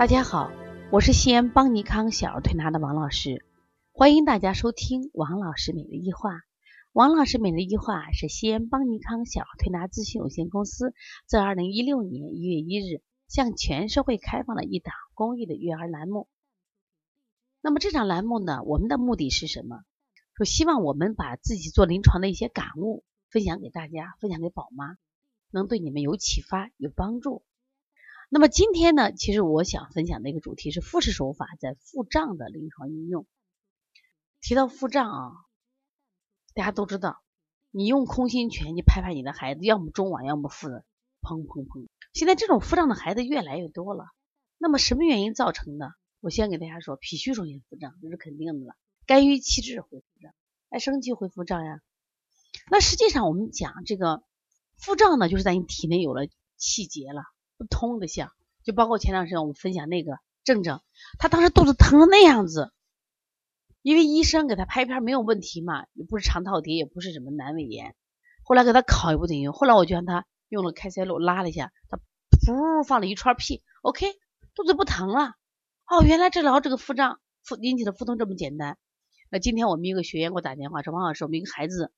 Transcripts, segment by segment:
大家好，我是西安邦尼康小儿推拿的王老师，欢迎大家收听王老师每日一话。王老师每日一话是西安邦尼康小儿推拿咨询有限公司自二零一六年一月一日向全社会开放的一档公益的育儿栏目。那么这场栏目呢，我们的目的是什么？说希望我们把自己做临床的一些感悟分享给大家，分享给宝妈，能对你们有启发、有帮助。那么今天呢，其实我想分享的一个主题是复式手法在腹胀的临床应用。提到腹胀啊，大家都知道，你用空心拳，你拍拍你的孩子，要么中脘，要么腹的，砰砰砰。现在这种腹胀的孩子越来越多了。那么什么原因造成的？我先给大家说，脾虚容易腹胀，这是肯定的了。肝郁气滞会腹胀，爱生气会腹胀呀。那实际上我们讲这个腹胀呢，就是在你体内有了气结了。不通的象，就包括前段时间我们分享那个正正，他当时肚子疼成那样子，因为医生给他拍片没有问题嘛，也不是肠套叠，也不是什么阑尾炎，后来给他烤也不顶用，后来我就让他用了开塞露拉了一下，他噗放了一串屁，OK，肚子不疼了。哦，原来治疗这个腹胀腹引起的腹痛这么简单。那今天我们一个学员给我打电话说，王老师，我们一个孩子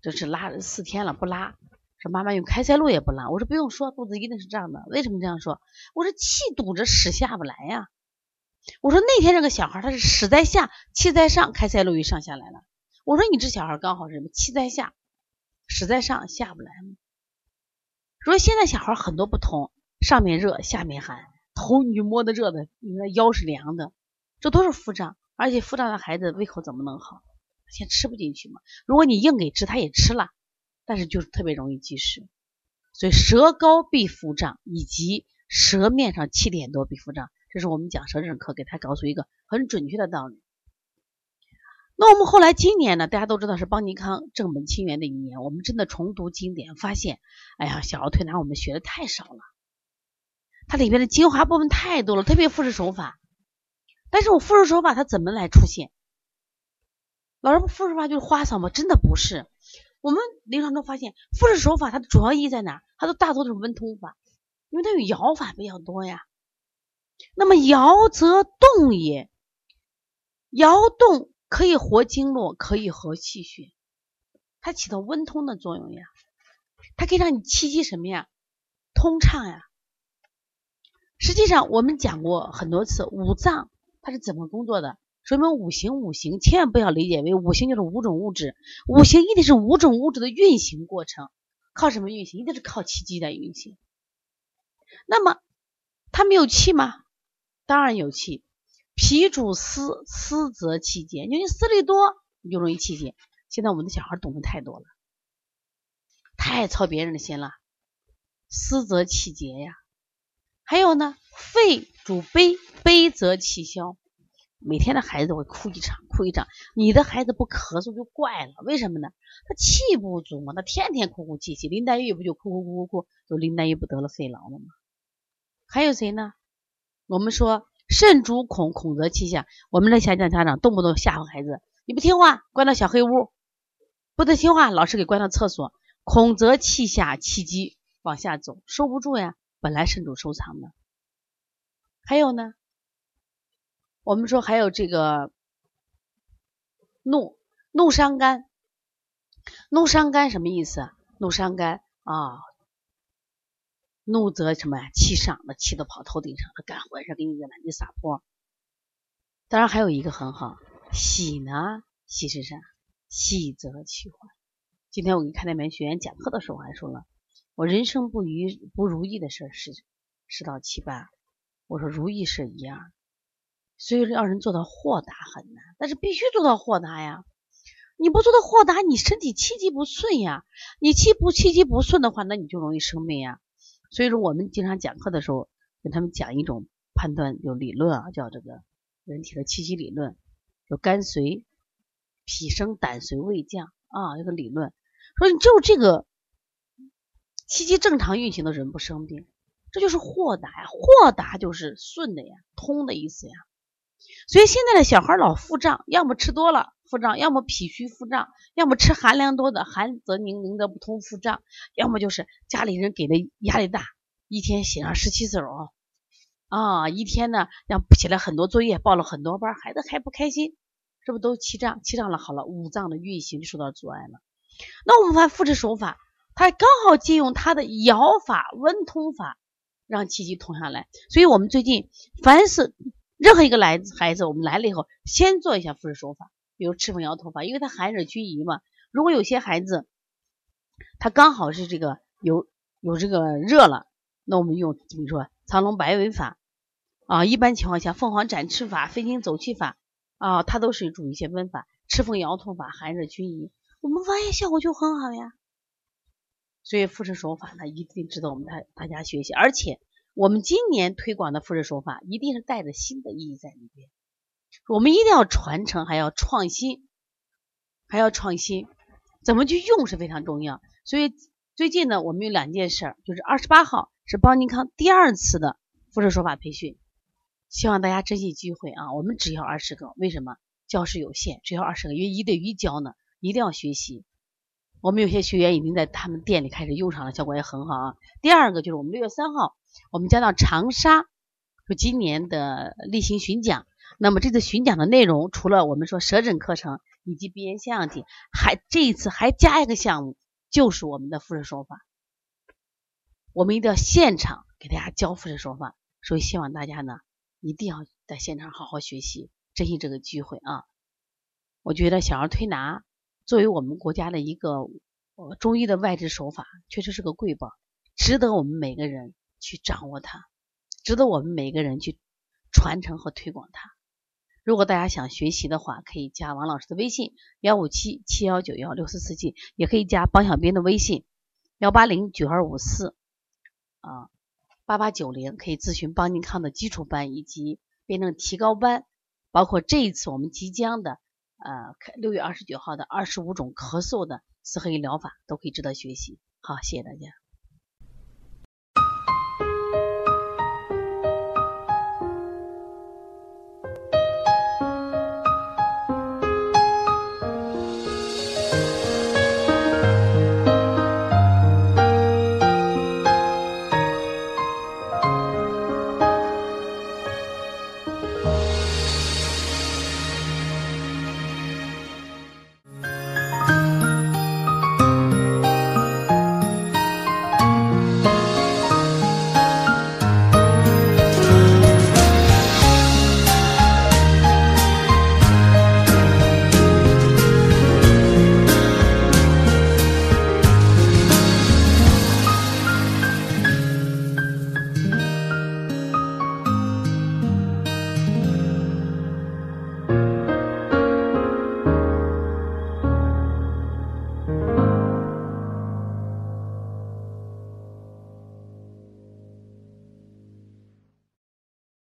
这是拉了四天了不拉。妈妈用开塞露也不拉，我说不用说，肚子一定是胀的。为什么这样说？我说气堵着屎下不来呀。我说那天这个小孩他是屎在下，气在上，开塞露一上下来了。我说你这小孩刚好是什么？气在下，屎在上，下不来？说现在小孩很多不同，上面热，下面寒，头你就摸的热的，你的腰是凉的，这都是腹胀。而且腹胀的孩子胃口怎么能好？先吃不进去嘛。如果你硬给吃，他也吃了。但是就是特别容易积食，所以舌高必腹胀，以及舌面上气点多必腹胀，这是我们讲舌诊课给他告诉一个很准确的道理。那我们后来今年呢，大家都知道是邦尼康正本清源的一年，我们真的重读经典，发现，哎呀，小儿推拿我们学的太少了，它里边的精华部分太多了，特别复式手法。但是我复式手法它怎么来出现？老师，复式法就是花嗓吗？真的不是。我们临床中发现，复式手法它的主要意义在哪？它都大多都是温通法，因为它有摇法比较多呀。那么摇则动也，摇动可以活经络，可以活气血，它起到温通的作用呀。它可以让你气机什么呀？通畅呀。实际上我们讲过很多次，五脏它是怎么工作的？说明五行，五行千万不要理解为五行就是五种物质，五行一定是五种物质的运行过程，靠什么运行？一定是靠气机在运行。那么它没有气吗？当然有气。脾主思，思则气结。因为你思虑多，你就容易气结。现在我们的小孩懂得太多了，太操别人的心了，思则气结呀。还有呢，肺主悲，悲则气消。每天的孩子会哭一场，哭一场。你的孩子不咳嗽就怪了，为什么呢？他气不足嘛，他天天哭哭啼啼。林黛玉不就哭哭哭哭哭，就林黛玉不得了肺痨了吗？还有谁呢？我们说肾主恐，恐则气下。我们的家长家长动不动吓唬孩子，你不听话，关到小黑屋；不得听话，老师给关到厕所。恐则气下，气机往下走，收不住呀。本来肾主收藏的。还有呢？我们说还有这个怒怒伤肝，怒伤肝什么意思？怒伤肝啊，怒则什么呀？气上，那气都跑头顶上了，肝浑身给你热，你撒泼。当然还有一个很好，喜呢，喜是啥？喜则气缓。今天我给开那门学员讲课的时候还说了，我人生不如不如意的事是十到七八，我说如意是一样的。所以让人做到豁达很难，但是必须做到豁达呀！你不做到豁达，你身体气机不顺呀。你气不气机不顺的话，那你就容易生病呀。所以说，我们经常讲课的时候，跟他们讲一种判断，就理论啊，叫这个人体的气机理论，就肝随脾升，胆随胃降啊，这个理论说你只有这个气机正常运行的人不生病，这就是豁达呀。豁达就是顺的呀，通的意思呀。所以现在的小孩老腹胀，要么吃多了腹胀，要么脾虚腹胀，要么吃寒凉多的寒则凝凝则不通腹胀，要么就是家里人给的压力大，一天写上十七次哦，啊，一天呢让写了很多作业，报了很多班，孩子还不开心，是不是都气胀？气胀了好了，五脏的运行就受到阻碍了。那我们看复制手法，它刚好借用它的摇法、温通法，让气机通下来。所以我们最近凡是任何一个来孩子，我们来了以后，先做一下复式手法，比如赤峰摇头法，因为它寒热均宜嘛。如果有些孩子他刚好是这个有有这个热了，那我们用比如说藏龙摆尾法啊，一般情况下凤凰展翅法、飞禽走气法啊，它都是主一些温法。赤峰摇头法寒热均宜，我们发现效果就很好呀。所以复式手法呢，一定值得我们大大家学习。而且我们今年推广的复制手法，一定是带着新的意义在里边。我们一定要传承，还要创新，还要创新。怎么去用是非常重要。所以最近呢，我们有两件事，就是二十八号是邦尼康第二次的复制手法培训，希望大家珍惜机会啊！我们只要二十个，为什么？教室有限，只要二十个，因为一对一教呢，一定要学习。我们有些学员已经在他们店里开始用上了，效果也很好啊。第二个就是我们六月三号，我们将到长沙，就今年的例行巡讲。那么这次巡讲的内容，除了我们说舌诊课程以及鼻炎腺样体，还这一次还加一个项目，就是我们的复式手法。我们一定要现场给大家教复式手法，所以希望大家呢，一定要在现场好好学习，珍惜这个机会啊！我觉得小儿推拿。作为我们国家的一个呃中医的外治手法，确实是个瑰宝，值得我们每个人去掌握它，值得我们每个人去传承和推广它。如果大家想学习的话，可以加王老师的微信幺五七七幺九幺六四四七，也可以加帮小兵的微信幺八零九二五四啊八八九零，可以咨询邦尼康的基础班以及辩证提高班，包括这一次我们即将的。呃，六月二十九号的二十五种咳嗽的四合一疗法都可以值得学习。好，谢谢大家。